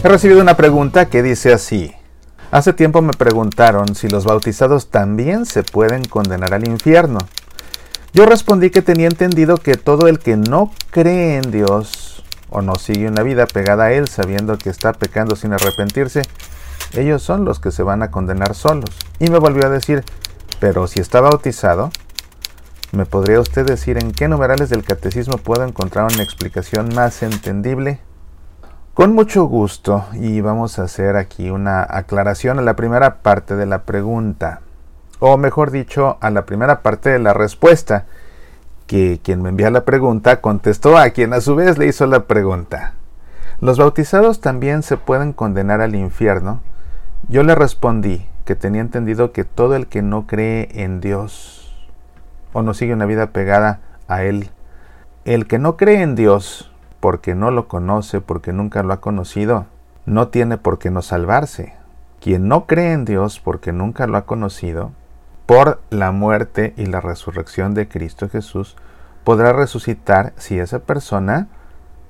He recibido una pregunta que dice así. Hace tiempo me preguntaron si los bautizados también se pueden condenar al infierno. Yo respondí que tenía entendido que todo el que no cree en Dios o no sigue una vida pegada a Él sabiendo que está pecando sin arrepentirse, ellos son los que se van a condenar solos. Y me volvió a decir, pero si está bautizado, ¿me podría usted decir en qué numerales del catecismo puedo encontrar una explicación más entendible? Con mucho gusto y vamos a hacer aquí una aclaración a la primera parte de la pregunta, o mejor dicho, a la primera parte de la respuesta, que quien me envía la pregunta contestó a quien a su vez le hizo la pregunta. ¿Los bautizados también se pueden condenar al infierno? Yo le respondí que tenía entendido que todo el que no cree en Dios o no sigue una vida pegada a Él, el que no cree en Dios porque no lo conoce, porque nunca lo ha conocido, no tiene por qué no salvarse. Quien no cree en Dios porque nunca lo ha conocido, por la muerte y la resurrección de Cristo Jesús, podrá resucitar si esa persona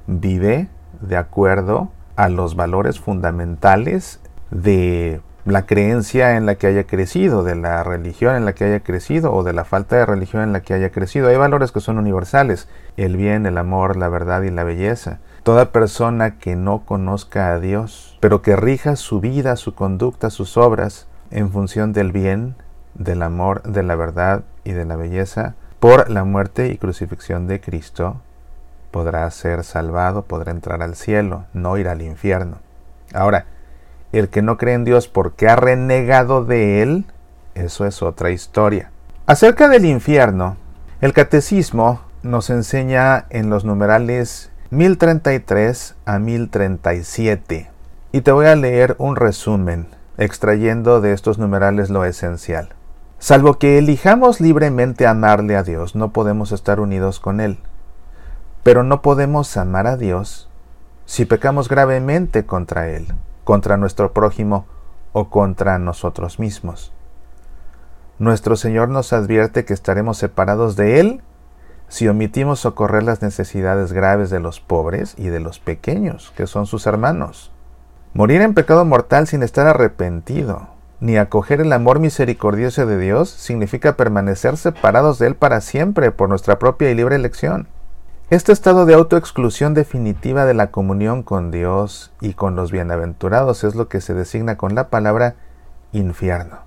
vive de acuerdo a los valores fundamentales de la creencia en la que haya crecido, de la religión en la que haya crecido o de la falta de religión en la que haya crecido. Hay valores que son universales, el bien, el amor, la verdad y la belleza. Toda persona que no conozca a Dios, pero que rija su vida, su conducta, sus obras en función del bien, del amor, de la verdad y de la belleza, por la muerte y crucifixión de Cristo, podrá ser salvado, podrá entrar al cielo, no ir al infierno. Ahora, el que no cree en Dios porque ha renegado de Él, eso es otra historia. Acerca del infierno, el catecismo nos enseña en los numerales 1033 a 1037. Y te voy a leer un resumen, extrayendo de estos numerales lo esencial. Salvo que elijamos libremente amarle a Dios, no podemos estar unidos con Él. Pero no podemos amar a Dios si pecamos gravemente contra Él contra nuestro prójimo o contra nosotros mismos. Nuestro Señor nos advierte que estaremos separados de Él si omitimos socorrer las necesidades graves de los pobres y de los pequeños, que son sus hermanos. Morir en pecado mortal sin estar arrepentido, ni acoger el amor misericordioso de Dios, significa permanecer separados de Él para siempre por nuestra propia y libre elección. Este estado de autoexclusión definitiva de la comunión con Dios y con los bienaventurados es lo que se designa con la palabra infierno.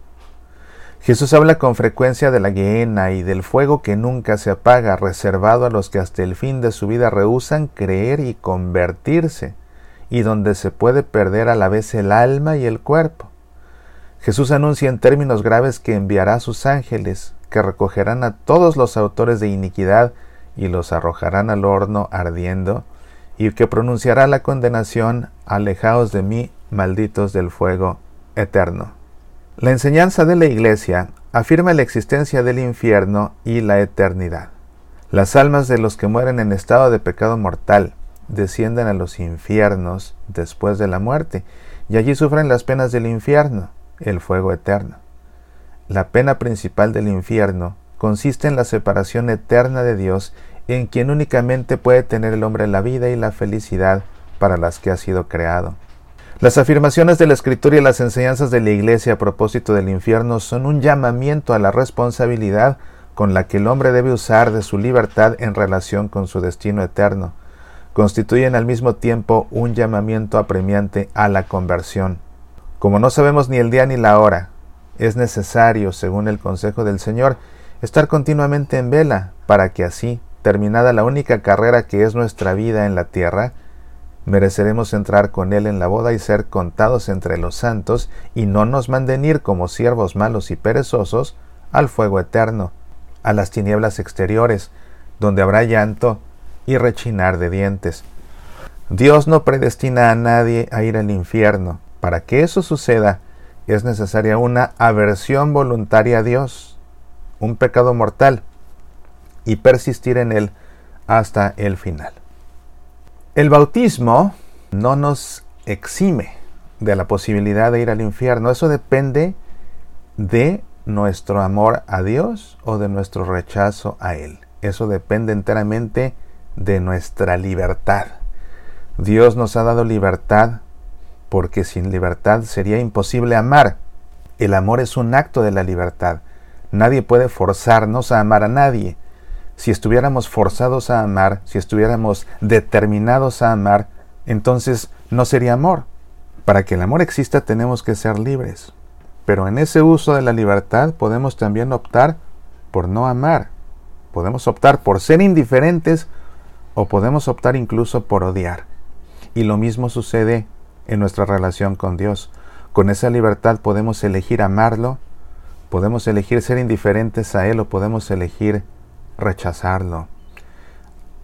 Jesús habla con frecuencia de la guiena y del fuego que nunca se apaga, reservado a los que hasta el fin de su vida rehusan creer y convertirse, y donde se puede perder a la vez el alma y el cuerpo. Jesús anuncia en términos graves que enviará a sus ángeles, que recogerán a todos los autores de iniquidad y los arrojarán al horno ardiendo, y que pronunciará la condenación, alejaos de mí, malditos del fuego eterno. La enseñanza de la Iglesia afirma la existencia del infierno y la eternidad. Las almas de los que mueren en estado de pecado mortal descienden a los infiernos después de la muerte, y allí sufren las penas del infierno, el fuego eterno. La pena principal del infierno consiste en la separación eterna de Dios en quien únicamente puede tener el hombre la vida y la felicidad para las que ha sido creado. Las afirmaciones de la Escritura y las enseñanzas de la Iglesia a propósito del infierno son un llamamiento a la responsabilidad con la que el hombre debe usar de su libertad en relación con su destino eterno. Constituyen al mismo tiempo un llamamiento apremiante a la conversión. Como no sabemos ni el día ni la hora, es necesario, según el consejo del Señor, estar continuamente en vela, para que así, terminada la única carrera que es nuestra vida en la tierra, mereceremos entrar con Él en la boda y ser contados entre los santos, y no nos manden ir como siervos malos y perezosos al fuego eterno, a las tinieblas exteriores, donde habrá llanto y rechinar de dientes. Dios no predestina a nadie a ir al infierno. Para que eso suceda, es necesaria una aversión voluntaria a Dios un pecado mortal y persistir en él hasta el final. El bautismo no nos exime de la posibilidad de ir al infierno. Eso depende de nuestro amor a Dios o de nuestro rechazo a Él. Eso depende enteramente de nuestra libertad. Dios nos ha dado libertad porque sin libertad sería imposible amar. El amor es un acto de la libertad. Nadie puede forzarnos a amar a nadie. Si estuviéramos forzados a amar, si estuviéramos determinados a amar, entonces no sería amor. Para que el amor exista tenemos que ser libres. Pero en ese uso de la libertad podemos también optar por no amar. Podemos optar por ser indiferentes o podemos optar incluso por odiar. Y lo mismo sucede en nuestra relación con Dios. Con esa libertad podemos elegir amarlo, podemos elegir ser indiferentes a Él o podemos elegir rechazarlo.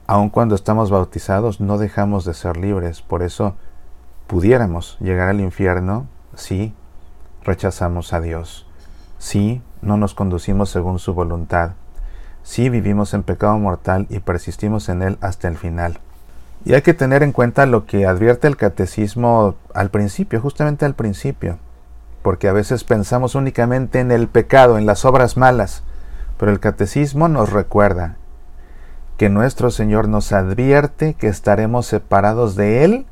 Aun cuando estamos bautizados no dejamos de ser libres, por eso pudiéramos llegar al infierno si rechazamos a Dios, si no nos conducimos según su voluntad, si vivimos en pecado mortal y persistimos en él hasta el final. Y hay que tener en cuenta lo que advierte el catecismo al principio, justamente al principio, porque a veces pensamos únicamente en el pecado, en las obras malas, pero el catecismo nos recuerda que nuestro Señor nos advierte que estaremos separados de Él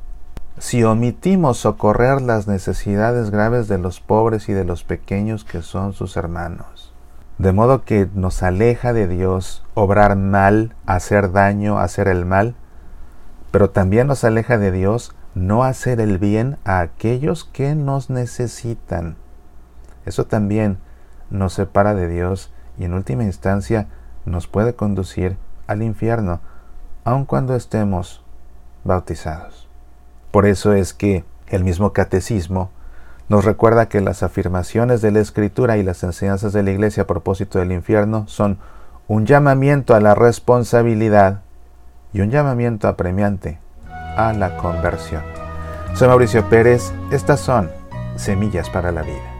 si omitimos socorrer las necesidades graves de los pobres y de los pequeños que son sus hermanos. De modo que nos aleja de Dios obrar mal, hacer daño, hacer el mal, pero también nos aleja de Dios no hacer el bien a aquellos que nos necesitan. Eso también nos separa de Dios y en última instancia nos puede conducir al infierno, aun cuando estemos bautizados. Por eso es que el mismo catecismo nos recuerda que las afirmaciones de la Escritura y las enseñanzas de la Iglesia a propósito del infierno son un llamamiento a la responsabilidad y un llamamiento apremiante a la conversión. Soy Mauricio Pérez, estas son Semillas para la Vida.